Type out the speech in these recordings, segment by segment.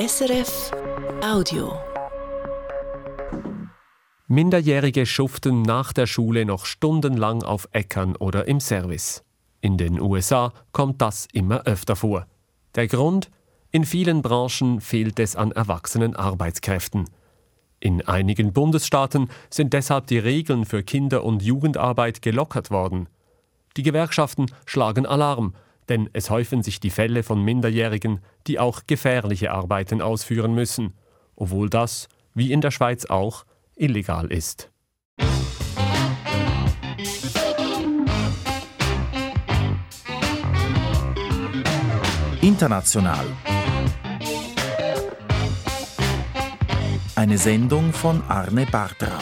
SRF Audio. Minderjährige schuften nach der Schule noch stundenlang auf Äckern oder im Service. In den USA kommt das immer öfter vor. Der Grund? In vielen Branchen fehlt es an erwachsenen Arbeitskräften. In einigen Bundesstaaten sind deshalb die Regeln für Kinder- und Jugendarbeit gelockert worden. Die Gewerkschaften schlagen Alarm, denn es häufen sich die Fälle von Minderjährigen, die auch gefährliche Arbeiten ausführen müssen, obwohl das, wie in der Schweiz auch, illegal ist. International. Eine Sendung von Arne Bartram.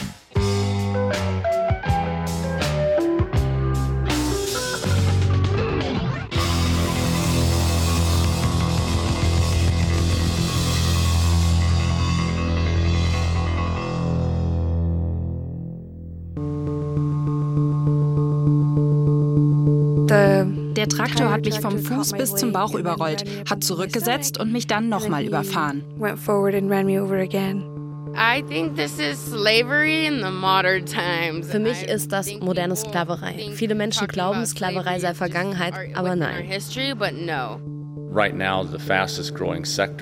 Der Traktor hat mich vom Fuß bis zum Bauch überrollt, hat zurückgesetzt und mich dann nochmal überfahren. Für mich ist das moderne Sklaverei. Viele Menschen glauben, Sklaverei sei Vergangenheit, aber nein.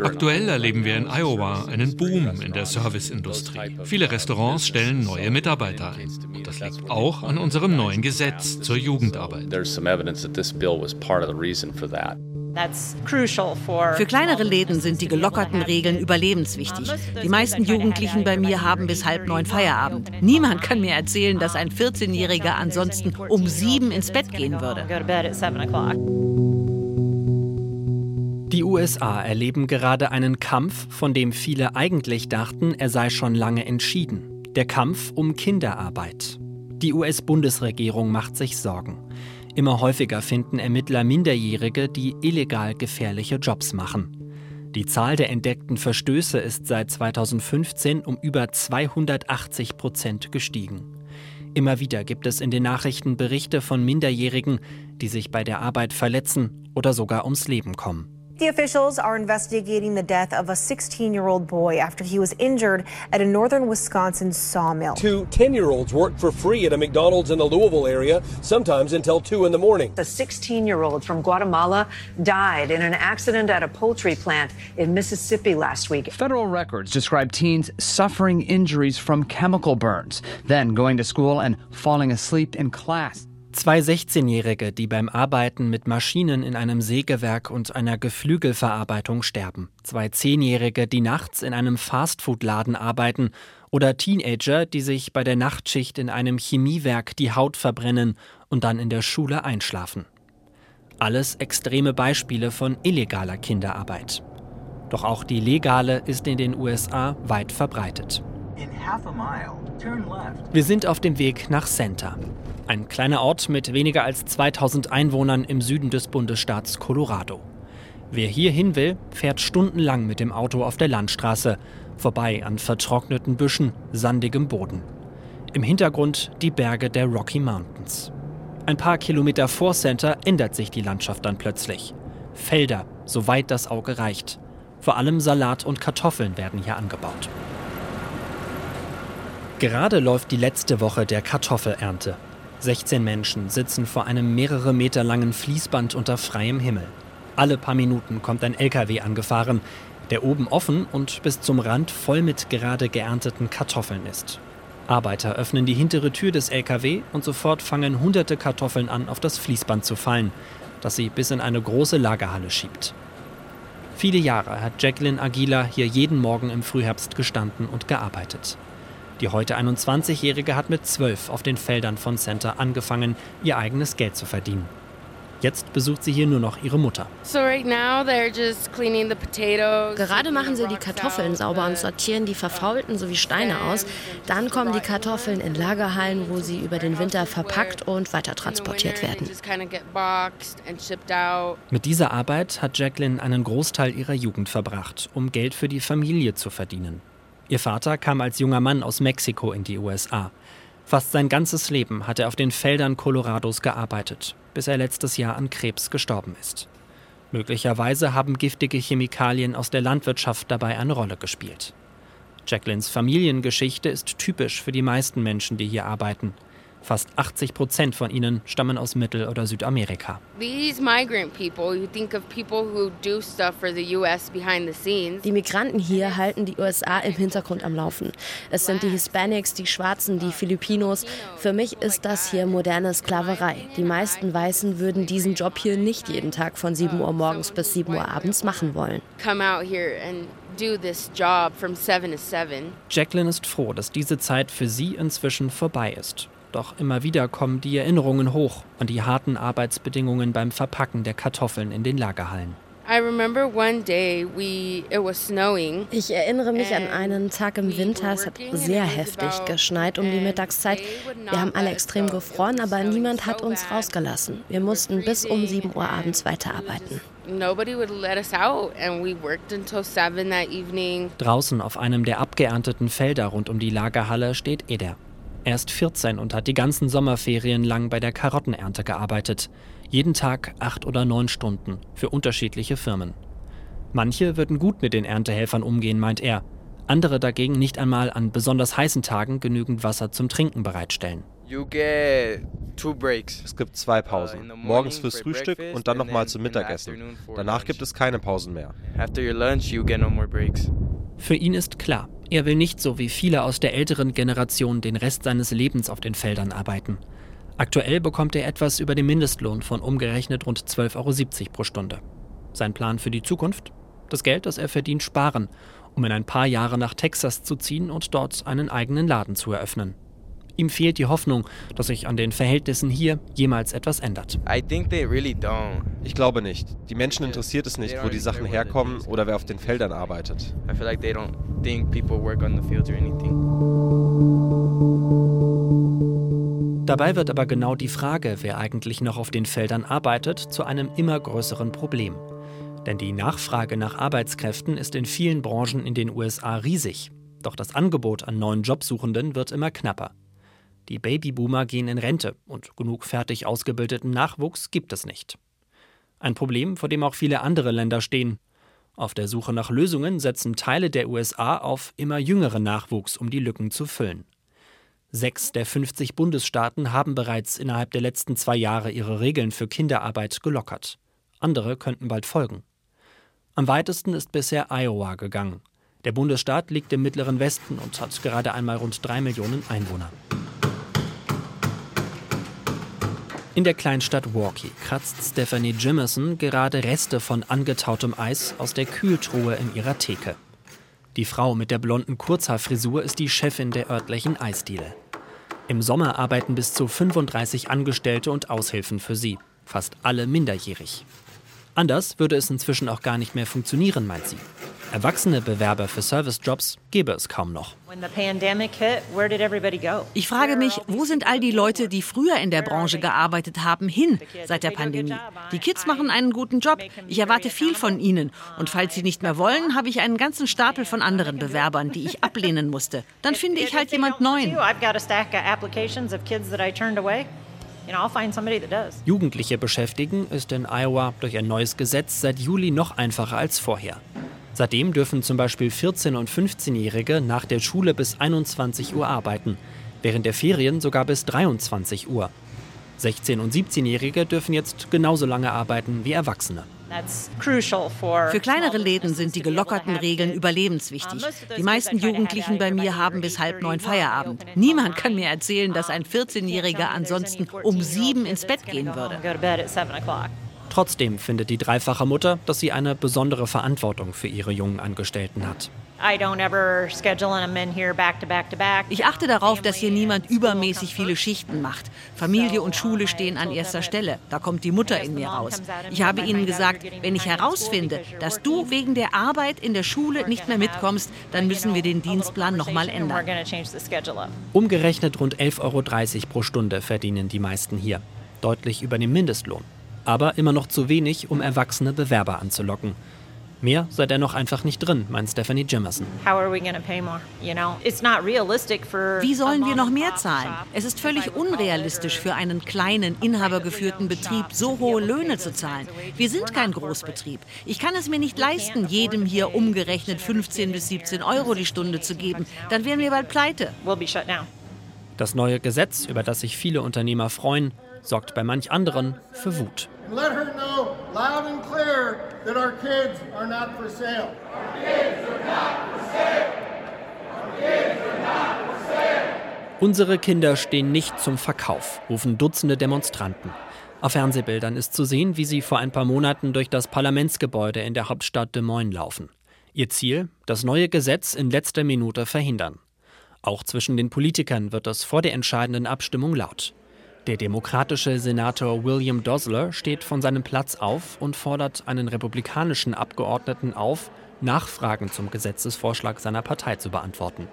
Aktuell erleben wir in Iowa einen Boom in der Serviceindustrie. Viele Restaurants stellen neue Mitarbeiter ein. Und das liegt auch an unserem neuen Gesetz zur Jugendarbeit. Für kleinere Läden sind die gelockerten Regeln überlebenswichtig. Die meisten Jugendlichen bei mir haben bis halb neun Feierabend. Niemand kann mir erzählen, dass ein 14-Jähriger ansonsten um sieben ins Bett gehen würde. USA erleben gerade einen Kampf, von dem viele eigentlich dachten, er sei schon lange entschieden. Der Kampf um Kinderarbeit. Die US-Bundesregierung macht sich Sorgen. Immer häufiger finden Ermittler Minderjährige, die illegal gefährliche Jobs machen. Die Zahl der entdeckten Verstöße ist seit 2015 um über 280 Prozent gestiegen. Immer wieder gibt es in den Nachrichten Berichte von Minderjährigen, die sich bei der Arbeit verletzen oder sogar ums Leben kommen. The officials are investigating the death of a 16 year old boy after he was injured at a northern Wisconsin sawmill. Two 10 year olds worked for free at a McDonald's in the Louisville area, sometimes until 2 in the morning. A 16 year old from Guatemala died in an accident at a poultry plant in Mississippi last week. Federal records describe teens suffering injuries from chemical burns, then going to school and falling asleep in class. Zwei 16-Jährige, die beim Arbeiten mit Maschinen in einem Sägewerk und einer Geflügelverarbeitung sterben. Zwei Zehnjährige, die nachts in einem Fastfood-Laden arbeiten. Oder Teenager, die sich bei der Nachtschicht in einem Chemiewerk die Haut verbrennen und dann in der Schule einschlafen. Alles extreme Beispiele von illegaler Kinderarbeit. Doch auch die legale ist in den USA weit verbreitet. Wir sind auf dem Weg nach Center. Ein kleiner Ort mit weniger als 2000 Einwohnern im Süden des Bundesstaats Colorado. Wer hier hin will, fährt stundenlang mit dem Auto auf der Landstraße, vorbei an vertrockneten Büschen, sandigem Boden. Im Hintergrund die Berge der Rocky Mountains. Ein paar Kilometer vor Center ändert sich die Landschaft dann plötzlich. Felder, soweit das Auge reicht. Vor allem Salat und Kartoffeln werden hier angebaut. Gerade läuft die letzte Woche der Kartoffelernte. 16 Menschen sitzen vor einem mehrere Meter langen Fließband unter freiem Himmel. Alle paar Minuten kommt ein LKW angefahren, der oben offen und bis zum Rand voll mit gerade geernteten Kartoffeln ist. Arbeiter öffnen die hintere Tür des LKW und sofort fangen hunderte Kartoffeln an, auf das Fließband zu fallen, das sie bis in eine große Lagerhalle schiebt. Viele Jahre hat Jacqueline Aguila hier jeden Morgen im Frühherbst gestanden und gearbeitet. Die heute 21-Jährige hat mit zwölf auf den Feldern von Center angefangen, ihr eigenes Geld zu verdienen. Jetzt besucht sie hier nur noch ihre Mutter. Gerade machen sie die Kartoffeln sauber und sortieren die verfaulten sowie Steine aus. Dann kommen die Kartoffeln in Lagerhallen, wo sie über den Winter verpackt und weiter transportiert werden. Mit dieser Arbeit hat Jacqueline einen Großteil ihrer Jugend verbracht, um Geld für die Familie zu verdienen. Ihr Vater kam als junger Mann aus Mexiko in die USA. Fast sein ganzes Leben hat er auf den Feldern Colorados gearbeitet, bis er letztes Jahr an Krebs gestorben ist. Möglicherweise haben giftige Chemikalien aus der Landwirtschaft dabei eine Rolle gespielt. Jacquelines Familiengeschichte ist typisch für die meisten Menschen, die hier arbeiten. Fast 80 Prozent von ihnen stammen aus Mittel- oder Südamerika. Die Migranten hier halten die USA im Hintergrund am Laufen. Es sind die Hispanics, die Schwarzen, die Filipinos. Für mich ist das hier moderne Sklaverei. Die meisten Weißen würden diesen Job hier nicht jeden Tag von 7 Uhr morgens bis 7 Uhr abends machen wollen. Jacqueline ist froh, dass diese Zeit für sie inzwischen vorbei ist. Doch immer wieder kommen die Erinnerungen hoch an die harten Arbeitsbedingungen beim Verpacken der Kartoffeln in den Lagerhallen. Ich erinnere mich an einen Tag im Winter, es hat sehr heftig geschneit um die Mittagszeit. Wir haben alle extrem gefroren, aber niemand hat uns rausgelassen. Wir mussten bis um 7 Uhr abends weiterarbeiten. Draußen auf einem der abgeernteten Felder rund um die Lagerhalle steht Eder. Er ist 14 und hat die ganzen Sommerferien lang bei der Karottenernte gearbeitet. Jeden Tag acht oder neun Stunden für unterschiedliche Firmen. Manche würden gut mit den Erntehelfern umgehen, meint er. Andere dagegen nicht einmal an besonders heißen Tagen genügend Wasser zum Trinken bereitstellen. Es gibt zwei Pausen. Morgens fürs Frühstück und dann nochmal zum Mittagessen. Danach gibt es keine Pausen mehr. Für ihn ist klar, er will nicht so wie viele aus der älteren Generation den Rest seines Lebens auf den Feldern arbeiten. Aktuell bekommt er etwas über den Mindestlohn von umgerechnet rund 12,70 Euro pro Stunde. Sein Plan für die Zukunft? Das Geld, das er verdient, sparen, um in ein paar Jahre nach Texas zu ziehen und dort einen eigenen Laden zu eröffnen. Ihm fehlt die Hoffnung, dass sich an den Verhältnissen hier jemals etwas ändert. Ich glaube nicht. Die Menschen interessiert es nicht, wo die Sachen herkommen oder wer auf den Feldern arbeitet. Dabei wird aber genau die Frage, wer eigentlich noch auf den Feldern arbeitet, zu einem immer größeren Problem. Denn die Nachfrage nach Arbeitskräften ist in vielen Branchen in den USA riesig. Doch das Angebot an neuen Jobsuchenden wird immer knapper. Die Babyboomer gehen in Rente und genug fertig ausgebildeten Nachwuchs gibt es nicht. Ein Problem, vor dem auch viele andere Länder stehen. Auf der Suche nach Lösungen setzen Teile der USA auf immer jüngeren Nachwuchs, um die Lücken zu füllen. Sechs der 50 Bundesstaaten haben bereits innerhalb der letzten zwei Jahre ihre Regeln für Kinderarbeit gelockert. Andere könnten bald folgen. Am weitesten ist bisher Iowa gegangen. Der Bundesstaat liegt im mittleren Westen und hat gerade einmal rund drei Millionen Einwohner. In der Kleinstadt Walkie kratzt Stephanie Jimerson gerade Reste von angetautem Eis aus der Kühltruhe in ihrer Theke. Die Frau mit der blonden Kurzhaarfrisur ist die Chefin der örtlichen Eisdiele. Im Sommer arbeiten bis zu 35 Angestellte und Aushilfen für sie, fast alle minderjährig. Anders würde es inzwischen auch gar nicht mehr funktionieren, meint sie. Erwachsene Bewerber für Servicejobs gäbe es kaum noch. Ich frage mich, wo sind all die Leute, die früher in der Branche gearbeitet haben, hin seit der Pandemie? Die Kids machen einen guten Job. Ich erwarte viel von ihnen. Und falls sie nicht mehr wollen, habe ich einen ganzen Stapel von anderen Bewerbern, die ich ablehnen musste. Dann finde ich halt jemand Neuen. Jugendliche beschäftigen ist in Iowa durch ein neues Gesetz seit Juli noch einfacher als vorher. Seitdem dürfen zum Beispiel 14- und 15-Jährige nach der Schule bis 21 Uhr arbeiten, während der Ferien sogar bis 23 Uhr. 16- und 17-Jährige dürfen jetzt genauso lange arbeiten wie Erwachsene. Für kleinere Läden sind die gelockerten Regeln überlebenswichtig. Die meisten Jugendlichen bei mir haben bis halb neun Feierabend. Niemand kann mir erzählen, dass ein 14-Jähriger ansonsten um sieben ins Bett gehen würde. Trotzdem findet die dreifache Mutter, dass sie eine besondere Verantwortung für ihre jungen Angestellten hat. Ich achte darauf, dass hier niemand übermäßig viele Schichten macht. Familie und Schule stehen an erster Stelle. Da kommt die Mutter in mir raus. Ich habe ihnen gesagt, wenn ich herausfinde, dass du wegen der Arbeit in der Schule nicht mehr mitkommst, dann müssen wir den Dienstplan nochmal ändern. Umgerechnet rund 11,30 Euro pro Stunde verdienen die meisten hier. Deutlich über dem Mindestlohn aber immer noch zu wenig, um erwachsene Bewerber anzulocken. Mehr sei dennoch einfach nicht drin, meint Stephanie Jimerson. Wie sollen wir noch mehr zahlen? Es ist völlig unrealistisch für einen kleinen, inhabergeführten Betrieb so hohe Löhne zu zahlen. Wir sind kein Großbetrieb. Ich kann es mir nicht leisten, jedem hier umgerechnet 15 bis 17 Euro die Stunde zu geben. Dann wären wir bald pleite. Das neue Gesetz, über das sich viele Unternehmer freuen, sorgt bei manch anderen für Wut. Let her know loud and clear that our kids are not for sale. Our kids are not for sale. Our kids are not for sale. Unsere Kinder stehen nicht zum Verkauf, rufen Dutzende Demonstranten. Auf Fernsehbildern ist zu sehen, wie sie vor ein paar Monaten durch das Parlamentsgebäude in der Hauptstadt Des Moines laufen. Ihr Ziel, das neue Gesetz in letzter Minute verhindern. Auch zwischen den Politikern wird es vor der entscheidenden Abstimmung laut. Der demokratische Senator William Dosler steht von seinem Platz auf und fordert einen republikanischen Abgeordneten auf, Nachfragen zum Gesetzesvorschlag seiner Partei zu beantworten.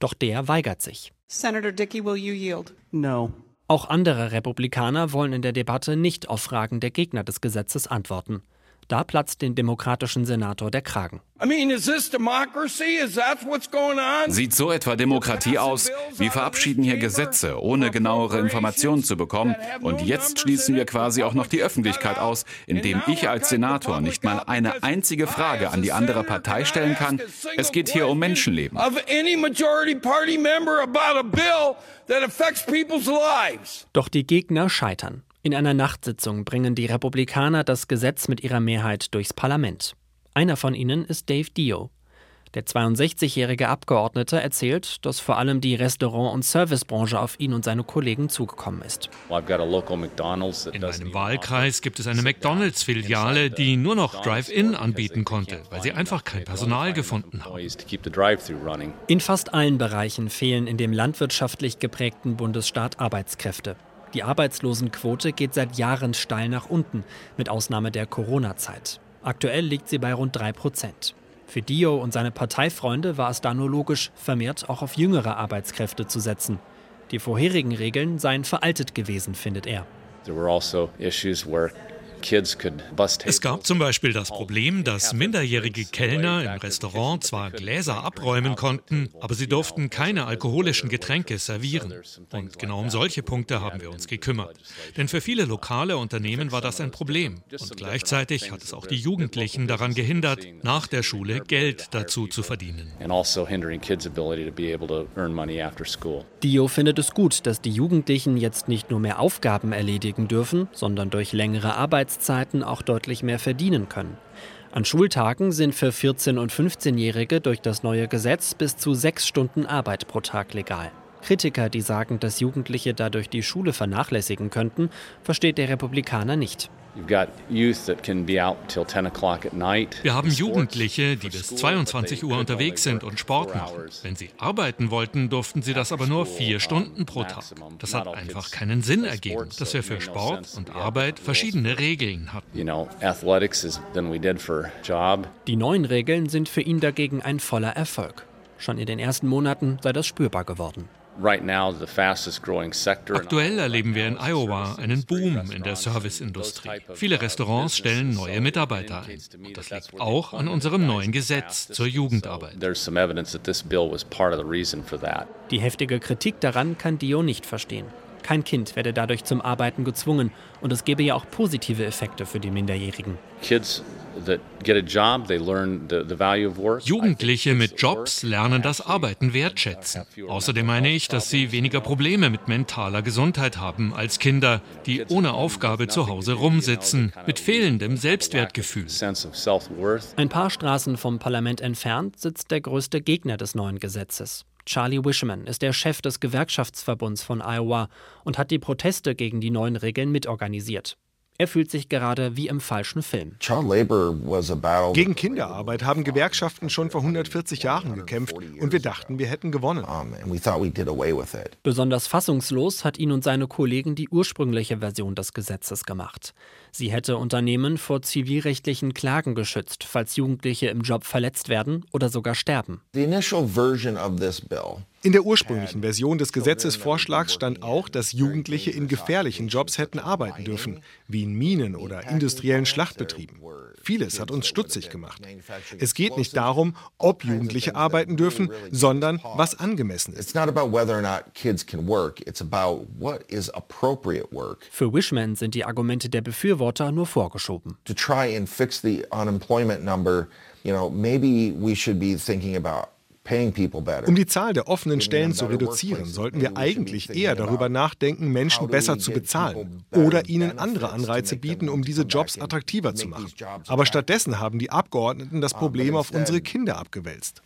Doch der weigert sich. Senator Dickey, will you yield? No. Auch andere Republikaner wollen in der Debatte nicht auf Fragen der Gegner des Gesetzes antworten. Da platzt dem demokratischen Senator der Kragen. Sieht so etwa Demokratie aus? Wir verabschieden hier Gesetze, ohne genauere Informationen zu bekommen. Und jetzt schließen wir quasi auch noch die Öffentlichkeit aus, indem ich als Senator nicht mal eine einzige Frage an die andere Partei stellen kann. Es geht hier um Menschenleben. Doch die Gegner scheitern. In einer Nachtsitzung bringen die Republikaner das Gesetz mit ihrer Mehrheit durchs Parlament. Einer von ihnen ist Dave Dio. Der 62-jährige Abgeordnete erzählt, dass vor allem die Restaurant- und Servicebranche auf ihn und seine Kollegen zugekommen ist. In meinem Wahlkreis gibt es eine McDonalds-Filiale, die nur noch Drive-In anbieten konnte, weil sie einfach kein Personal gefunden haben. In fast allen Bereichen fehlen in dem landwirtschaftlich geprägten Bundesstaat Arbeitskräfte. Die Arbeitslosenquote geht seit Jahren steil nach unten, mit Ausnahme der Corona-Zeit. Aktuell liegt sie bei rund 3 Prozent. Für Dio und seine Parteifreunde war es da nur logisch, vermehrt auch auf jüngere Arbeitskräfte zu setzen. Die vorherigen Regeln seien veraltet gewesen, findet er. There were also issues where es gab zum Beispiel das Problem, dass minderjährige Kellner im Restaurant zwar Gläser abräumen konnten, aber sie durften keine alkoholischen Getränke servieren. Und genau um solche Punkte haben wir uns gekümmert. Denn für viele lokale Unternehmen war das ein Problem. Und gleichzeitig hat es auch die Jugendlichen daran gehindert, nach der Schule Geld dazu zu verdienen. Also Dio findet es gut, dass die Jugendlichen jetzt nicht nur mehr Aufgaben erledigen dürfen, sondern durch längere Arbeit Arbeitszeiten auch deutlich mehr verdienen können. An Schultagen sind für 14- und 15-Jährige durch das neue Gesetz bis zu sechs Stunden Arbeit pro Tag legal. Kritiker, die sagen, dass Jugendliche dadurch die Schule vernachlässigen könnten, versteht der Republikaner nicht. Wir haben Jugendliche, die bis 22 Uhr unterwegs sind und Sport machen. Wenn sie arbeiten wollten, durften sie das aber nur vier Stunden pro Tag. Das hat einfach keinen Sinn ergeben, dass wir für Sport und Arbeit verschiedene Regeln hatten. Die neuen Regeln sind für ihn dagegen ein voller Erfolg. Schon in den ersten Monaten sei das spürbar geworden. Aktuell erleben wir in Iowa einen Boom in der Serviceindustrie. Viele Restaurants stellen neue Mitarbeiter ein. Und das liegt auch an unserem neuen Gesetz zur Jugendarbeit. Die heftige Kritik daran kann Dio nicht verstehen. Kein Kind werde dadurch zum Arbeiten gezwungen und es gebe ja auch positive Effekte für die Minderjährigen. Jugendliche mit Jobs lernen das Arbeiten wertschätzen. Außerdem meine ich, dass sie weniger Probleme mit mentaler Gesundheit haben als Kinder, die ohne Aufgabe zu Hause rumsitzen, mit fehlendem Selbstwertgefühl. Ein paar Straßen vom Parlament entfernt sitzt der größte Gegner des neuen Gesetzes. Charlie Wishman ist der Chef des Gewerkschaftsverbunds von Iowa und hat die Proteste gegen die neuen Regeln mitorganisiert. Er fühlt sich gerade wie im falschen Film. Gegen Kinderarbeit haben Gewerkschaften schon vor 140 Jahren gekämpft und wir dachten, wir hätten gewonnen. Besonders fassungslos hat ihn und seine Kollegen die ursprüngliche Version des Gesetzes gemacht. Sie hätte Unternehmen vor zivilrechtlichen Klagen geschützt, falls Jugendliche im Job verletzt werden oder sogar sterben. The initial version of this bill in der ursprünglichen Version des Gesetzesvorschlags stand auch, dass Jugendliche in gefährlichen Jobs hätten arbeiten dürfen, wie in Minen oder industriellen Schlachtbetrieben. Vieles hat uns stutzig gemacht. Es geht nicht darum, ob Jugendliche arbeiten dürfen, sondern was angemessen ist. Für Wishman sind die Argumente der Befürworter nur vorgeschoben. To try and fix the unemployment number, you know, maybe we should be thinking about um die Zahl der offenen Stellen zu reduzieren, sollten wir eigentlich eher darüber nachdenken, Menschen besser zu bezahlen oder ihnen andere Anreize bieten, um diese Jobs attraktiver zu machen. Aber stattdessen haben die Abgeordneten das Problem auf unsere Kinder abgewälzt.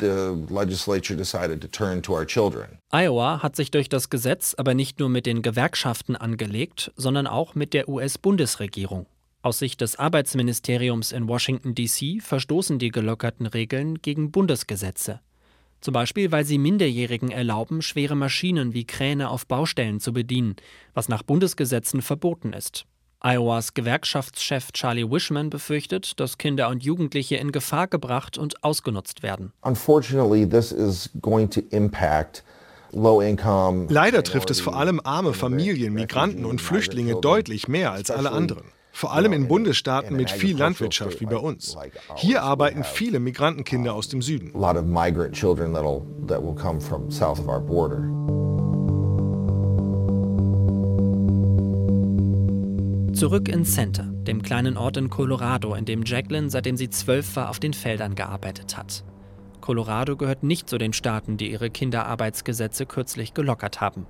Iowa hat sich durch das Gesetz aber nicht nur mit den Gewerkschaften angelegt, sondern auch mit der US-Bundesregierung. Aus Sicht des Arbeitsministeriums in Washington, D.C. verstoßen die gelockerten Regeln gegen Bundesgesetze. Zum Beispiel, weil sie Minderjährigen erlauben, schwere Maschinen wie Kräne auf Baustellen zu bedienen, was nach Bundesgesetzen verboten ist. Iowas Gewerkschaftschef Charlie Wishman befürchtet, dass Kinder und Jugendliche in Gefahr gebracht und ausgenutzt werden. Leider trifft es vor allem arme Familien, Migranten und Flüchtlinge deutlich mehr als alle anderen vor allem in Bundesstaaten mit viel Landwirtschaft wie bei uns. Hier arbeiten viele Migrantenkinder aus dem Süden. Zurück in Center, dem kleinen Ort in Colorado, in dem Jacqueline, seitdem sie zwölf war, auf den Feldern gearbeitet hat. Colorado gehört nicht zu den Staaten, die ihre Kinderarbeitsgesetze kürzlich gelockert haben.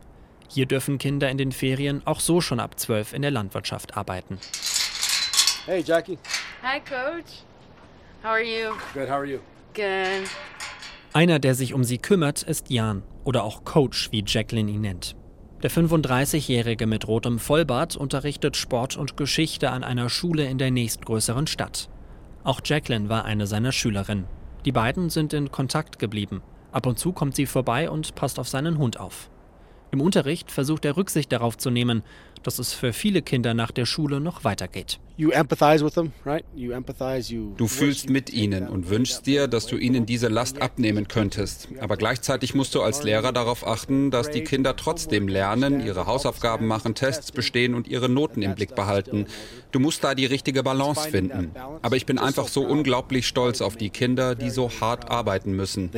Hier dürfen Kinder in den Ferien auch so schon ab zwölf in der Landwirtschaft arbeiten. Hey, Jackie. Hi, Coach. How are you? Good, how are you? Good. Einer, der sich um sie kümmert, ist Jan oder auch Coach, wie Jacqueline ihn nennt. Der 35-Jährige mit rotem Vollbart unterrichtet Sport und Geschichte an einer Schule in der nächstgrößeren Stadt. Auch Jacqueline war eine seiner Schülerinnen. Die beiden sind in Kontakt geblieben. Ab und zu kommt sie vorbei und passt auf seinen Hund auf. Im Unterricht versucht er Rücksicht darauf zu nehmen, dass es für viele Kinder nach der Schule noch weitergeht. Du fühlst mit ihnen und wünschst dir, dass du ihnen diese Last abnehmen könntest. Aber gleichzeitig musst du als Lehrer darauf achten, dass die Kinder trotzdem lernen, ihre Hausaufgaben machen, Tests bestehen und ihre Noten im Blick behalten. Du musst da die richtige Balance finden. Aber ich bin einfach so unglaublich stolz auf die Kinder, die so hart arbeiten müssen.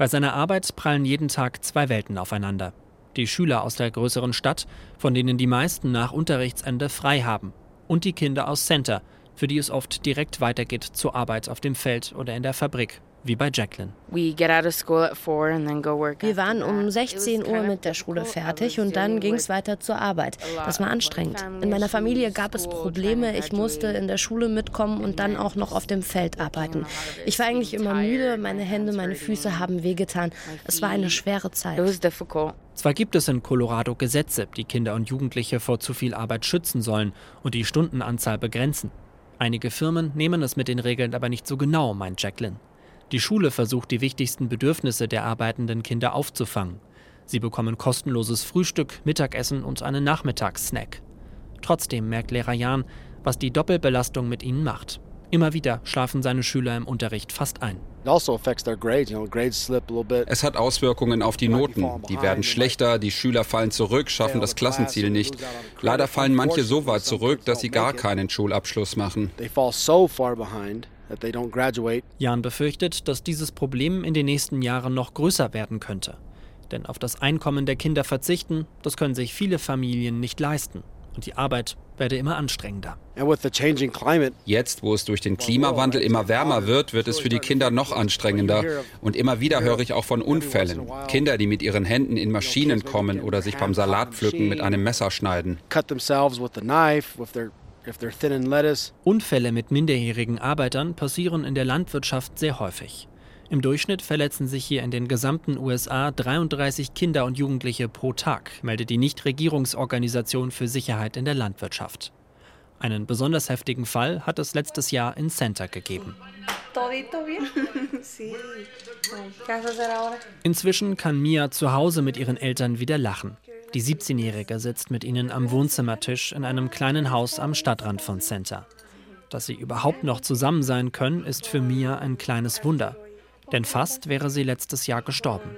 Bei seiner Arbeit prallen jeden Tag zwei Welten aufeinander. Die Schüler aus der größeren Stadt, von denen die meisten nach Unterrichtsende frei haben, und die Kinder aus Center, für die es oft direkt weitergeht zur Arbeit auf dem Feld oder in der Fabrik wie bei Jacqueline. Wir waren um 16 Uhr mit der Schule fertig und dann ging es weiter zur Arbeit. Das war anstrengend. In meiner Familie gab es Probleme. Ich musste in der Schule mitkommen und dann auch noch auf dem Feld arbeiten. Ich war eigentlich immer müde. Meine Hände, meine Füße haben wehgetan. Es war eine schwere Zeit. Zwar gibt es in Colorado Gesetze, die Kinder und Jugendliche vor zu viel Arbeit schützen sollen und die Stundenanzahl begrenzen. Einige Firmen nehmen es mit den Regeln aber nicht so genau, meint Jacqueline. Die Schule versucht, die wichtigsten Bedürfnisse der arbeitenden Kinder aufzufangen. Sie bekommen kostenloses Frühstück, Mittagessen und einen Nachmittagssnack. Trotzdem merkt Lehrer Jan, was die Doppelbelastung mit ihnen macht. Immer wieder schlafen seine Schüler im Unterricht fast ein. Also es hat Auswirkungen auf die Noten. Die werden schlechter, die Schüler fallen zurück, schaffen das Klassenziel nicht. Leider fallen manche so weit zurück, dass sie gar keinen Schulabschluss machen. Jan befürchtet, dass dieses Problem in den nächsten Jahren noch größer werden könnte. Denn auf das Einkommen der Kinder verzichten, das können sich viele Familien nicht leisten. Und die Arbeit werde immer anstrengender. Jetzt, wo es durch den Klimawandel immer wärmer wird, wird es für die Kinder noch anstrengender. Und immer wieder höre ich auch von Unfällen. Kinder, die mit ihren Händen in Maschinen kommen oder sich beim Salatpflücken mit einem Messer schneiden. Unfälle mit minderjährigen Arbeitern passieren in der Landwirtschaft sehr häufig. Im Durchschnitt verletzen sich hier in den gesamten USA 33 Kinder und Jugendliche pro Tag, meldet die Nichtregierungsorganisation für Sicherheit in der Landwirtschaft. Einen besonders heftigen Fall hat es letztes Jahr in Center gegeben. Inzwischen kann Mia zu Hause mit ihren Eltern wieder lachen. Die 17-Jährige sitzt mit ihnen am Wohnzimmertisch in einem kleinen Haus am Stadtrand von Center. Dass sie überhaupt noch zusammen sein können, ist für Mia ein kleines Wunder. Denn fast wäre sie letztes Jahr gestorben.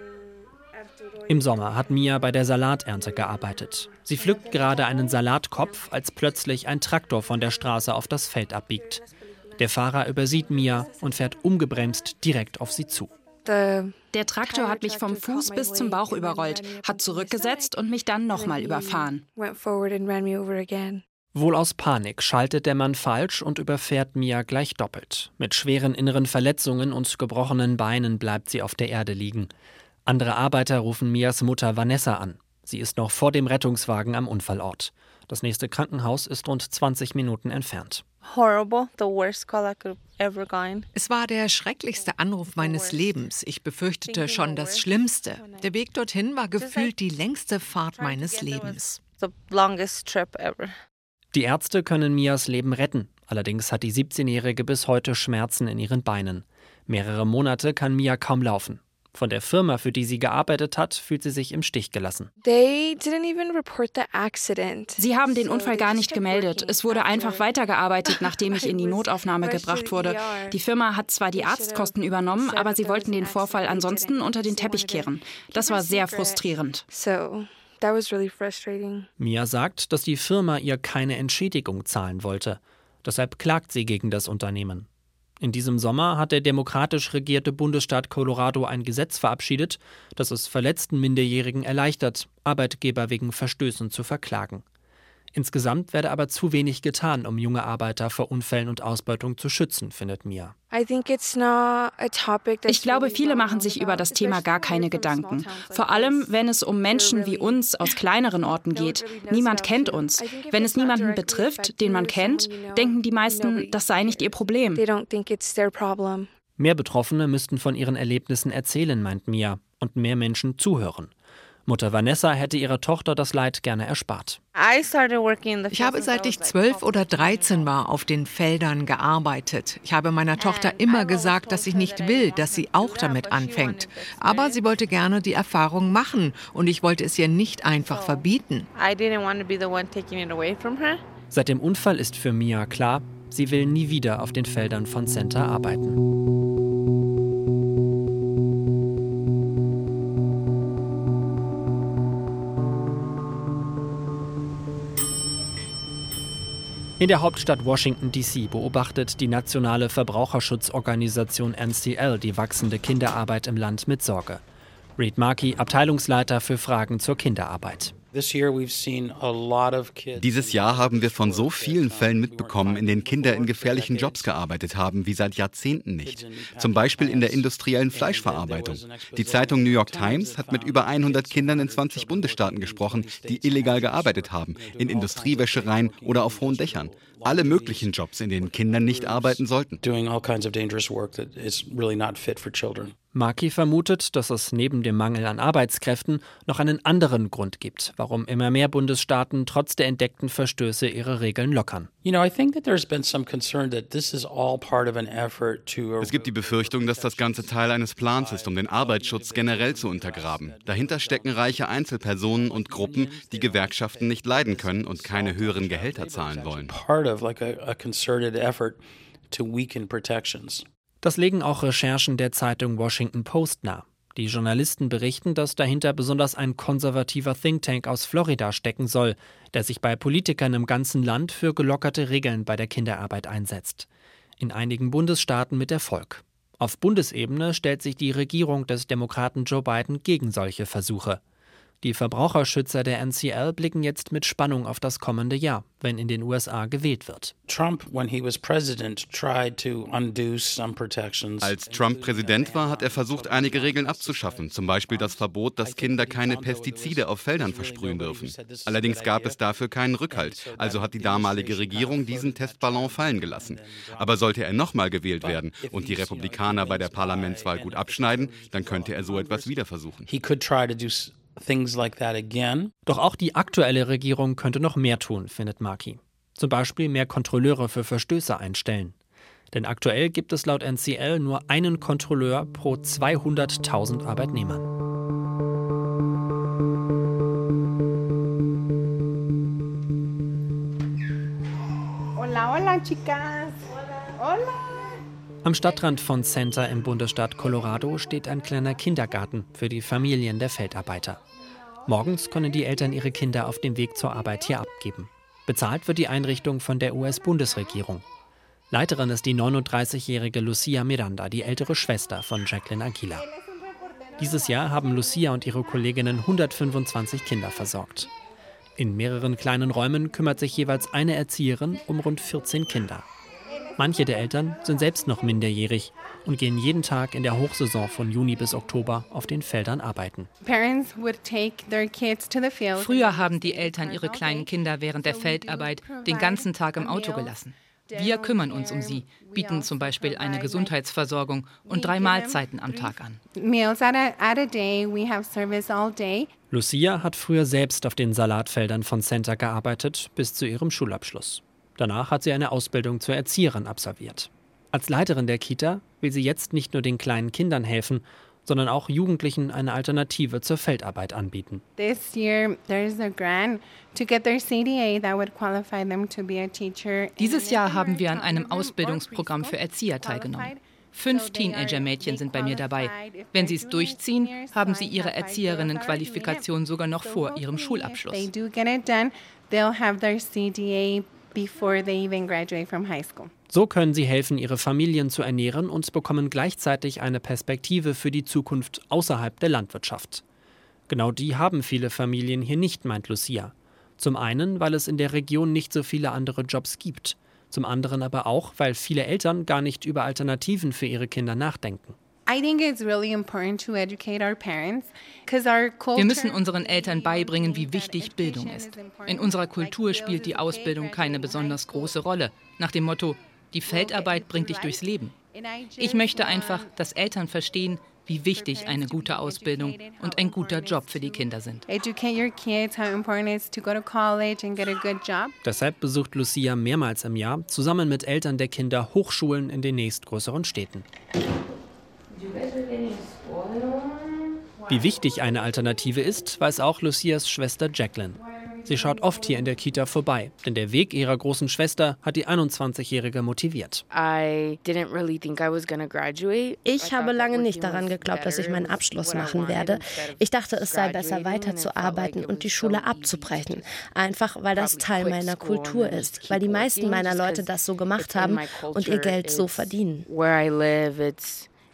Im Sommer hat Mia bei der Salaternte gearbeitet. Sie pflückt gerade einen Salatkopf, als plötzlich ein Traktor von der Straße auf das Feld abbiegt. Der Fahrer übersieht Mia und fährt ungebremst direkt auf sie zu. Der Traktor hat mich vom Fuß bis zum Bauch überrollt, hat zurückgesetzt und mich dann nochmal überfahren. Wohl aus Panik schaltet der Mann falsch und überfährt Mia gleich doppelt. Mit schweren inneren Verletzungen und gebrochenen Beinen bleibt sie auf der Erde liegen. Andere Arbeiter rufen Mias Mutter Vanessa an. Sie ist noch vor dem Rettungswagen am Unfallort. Das nächste Krankenhaus ist rund 20 Minuten entfernt. Es war der schrecklichste Anruf meines Lebens. Ich befürchtete schon das Schlimmste. Der Weg dorthin war gefühlt die längste Fahrt meines Lebens. Die Ärzte können Mias Leben retten. Allerdings hat die 17-Jährige bis heute Schmerzen in ihren Beinen. Mehrere Monate kann Mia kaum laufen. Von der Firma, für die sie gearbeitet hat, fühlt sie sich im Stich gelassen. Sie haben den Unfall gar nicht gemeldet. Es wurde einfach weitergearbeitet, nachdem ich in die Notaufnahme gebracht wurde. Die Firma hat zwar die Arztkosten übernommen, aber sie wollten den Vorfall ansonsten unter den Teppich kehren. Das war sehr frustrierend. Mia sagt, dass die Firma ihr keine Entschädigung zahlen wollte. Deshalb klagt sie gegen das Unternehmen. In diesem Sommer hat der demokratisch regierte Bundesstaat Colorado ein Gesetz verabschiedet, das es verletzten Minderjährigen erleichtert, Arbeitgeber wegen Verstößen zu verklagen. Insgesamt werde aber zu wenig getan, um junge Arbeiter vor Unfällen und Ausbeutung zu schützen, findet Mia. Ich glaube, viele machen sich über das Thema gar keine Gedanken. Vor allem, wenn es um Menschen wie uns aus kleineren Orten geht. Niemand kennt uns. Wenn es niemanden betrifft, den man kennt, denken die meisten, das sei nicht ihr Problem. Mehr Betroffene müssten von ihren Erlebnissen erzählen, meint Mia, und mehr Menschen zuhören. Mutter Vanessa hätte ihrer Tochter das Leid gerne erspart. Ich habe seit ich zwölf oder dreizehn war auf den Feldern gearbeitet. Ich habe meiner Tochter immer gesagt, dass ich nicht will, dass sie auch damit anfängt. Aber sie wollte gerne die Erfahrung machen und ich wollte es ihr nicht einfach verbieten. Seit dem Unfall ist für Mia klar, sie will nie wieder auf den Feldern von Center arbeiten. In der Hauptstadt Washington, D.C. beobachtet die nationale Verbraucherschutzorganisation NCL die wachsende Kinderarbeit im Land mit Sorge. Reed Markey, Abteilungsleiter für Fragen zur Kinderarbeit. Dieses Jahr haben wir von so vielen Fällen mitbekommen, in denen Kinder in gefährlichen Jobs gearbeitet haben, wie seit Jahrzehnten nicht. Zum Beispiel in der industriellen Fleischverarbeitung. Die Zeitung New York Times hat mit über 100 Kindern in 20 Bundesstaaten gesprochen, die illegal gearbeitet haben, in Industriewäschereien oder auf hohen Dächern. Alle möglichen Jobs, in denen Kinder nicht arbeiten sollten. Maki vermutet, dass es neben dem Mangel an Arbeitskräften noch einen anderen Grund gibt, warum immer mehr Bundesstaaten trotz der entdeckten Verstöße ihre Regeln lockern. Es gibt die Befürchtung, dass das Ganze Teil eines Plans ist, um den Arbeitsschutz generell zu untergraben. Dahinter stecken reiche Einzelpersonen und Gruppen, die Gewerkschaften nicht leiden können und keine höheren Gehälter zahlen wollen. Das legen auch Recherchen der Zeitung Washington Post nahe. Die Journalisten berichten, dass dahinter besonders ein konservativer Think Tank aus Florida stecken soll, der sich bei Politikern im ganzen Land für gelockerte Regeln bei der Kinderarbeit einsetzt. In einigen Bundesstaaten mit Erfolg. Auf Bundesebene stellt sich die Regierung des Demokraten Joe Biden gegen solche Versuche. Die Verbraucherschützer der NCL blicken jetzt mit Spannung auf das kommende Jahr, wenn in den USA gewählt wird. Als Trump Präsident war, hat er versucht, einige Regeln abzuschaffen, zum Beispiel das Verbot, dass Kinder keine Pestizide auf Feldern versprühen dürfen. Allerdings gab es dafür keinen Rückhalt, also hat die damalige Regierung diesen Testballon fallen gelassen. Aber sollte er nochmal gewählt werden und die Republikaner bei der Parlamentswahl gut abschneiden, dann könnte er so etwas wieder versuchen things like that again. Doch auch die aktuelle Regierung könnte noch mehr tun, findet Maki. Zum Beispiel mehr Kontrolleure für Verstöße einstellen. Denn aktuell gibt es laut NCL nur einen Kontrolleur pro 200.000 Arbeitnehmern. Hola, hola, chicas. Hola. hola. Am Stadtrand von Center im Bundesstaat Colorado steht ein kleiner Kindergarten für die Familien der Feldarbeiter. Morgens können die Eltern ihre Kinder auf dem Weg zur Arbeit hier abgeben. Bezahlt wird die Einrichtung von der US-Bundesregierung. Leiterin ist die 39-jährige Lucia Miranda, die ältere Schwester von Jacqueline Aguila. Dieses Jahr haben Lucia und ihre Kolleginnen 125 Kinder versorgt. In mehreren kleinen Räumen kümmert sich jeweils eine Erzieherin um rund 14 Kinder. Manche der Eltern sind selbst noch minderjährig und gehen jeden Tag in der Hochsaison von Juni bis Oktober auf den Feldern arbeiten. Früher haben die Eltern ihre kleinen Kinder während der Feldarbeit den ganzen Tag im Auto gelassen. Wir kümmern uns um sie, bieten zum Beispiel eine Gesundheitsversorgung und drei Mahlzeiten am Tag an. Lucia hat früher selbst auf den Salatfeldern von Center gearbeitet, bis zu ihrem Schulabschluss. Danach hat sie eine Ausbildung zur Erzieherin absolviert. Als Leiterin der Kita will sie jetzt nicht nur den kleinen Kindern helfen, sondern auch Jugendlichen eine Alternative zur Feldarbeit anbieten. Dieses Jahr haben wir an einem Ausbildungsprogramm für Erzieher teilgenommen. Fünf Teenager-Mädchen sind bei mir dabei. Wenn sie es durchziehen, haben sie ihre Erzieherinnenqualifikation sogar noch vor ihrem Schulabschluss before they even graduate from high school. So können sie helfen, ihre Familien zu ernähren und bekommen gleichzeitig eine Perspektive für die Zukunft außerhalb der Landwirtschaft. Genau die haben viele Familien hier nicht, meint Lucia. Zum einen, weil es in der Region nicht so viele andere Jobs gibt. Zum anderen aber auch, weil viele Eltern gar nicht über Alternativen für ihre Kinder nachdenken. Wir müssen unseren Eltern beibringen, wie wichtig Bildung ist. In unserer Kultur spielt die Ausbildung keine besonders große Rolle, nach dem Motto, die Feldarbeit bringt dich durchs Leben. Ich möchte einfach, dass Eltern verstehen, wie wichtig eine gute Ausbildung und ein guter Job für die Kinder sind. Deshalb besucht Lucia mehrmals im Jahr zusammen mit Eltern der Kinder Hochschulen in den nächstgrößeren Städten. Wie wichtig eine Alternative ist, weiß auch Lucias Schwester Jacqueline. Sie schaut oft hier in der Kita vorbei, denn der Weg ihrer großen Schwester hat die 21-Jährige motiviert. Ich habe lange nicht daran geglaubt, dass ich meinen Abschluss machen werde. Ich dachte, es sei besser, weiterzuarbeiten und die Schule abzubrechen. Einfach, weil das Teil meiner Kultur ist, weil die meisten meiner Leute das so gemacht haben und ihr Geld so verdienen.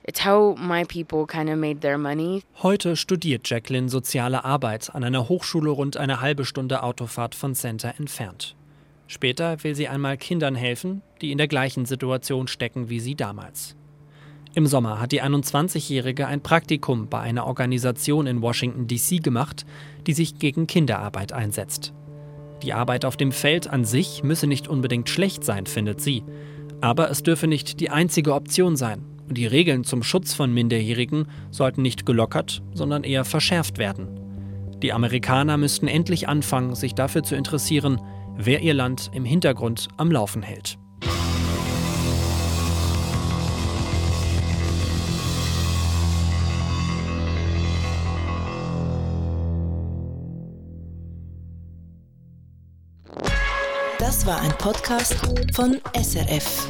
It's how my people kind of made their money. Heute studiert Jacqueline soziale Arbeit an einer Hochschule rund eine halbe Stunde Autofahrt von Center entfernt. Später will sie einmal Kindern helfen, die in der gleichen Situation stecken wie sie damals. Im Sommer hat die 21-Jährige ein Praktikum bei einer Organisation in Washington, D.C. gemacht, die sich gegen Kinderarbeit einsetzt. Die Arbeit auf dem Feld an sich müsse nicht unbedingt schlecht sein, findet sie. Aber es dürfe nicht die einzige Option sein, die Regeln zum Schutz von Minderjährigen sollten nicht gelockert, sondern eher verschärft werden. Die Amerikaner müssten endlich anfangen, sich dafür zu interessieren, wer ihr Land im Hintergrund am Laufen hält. Das war ein Podcast von SRF.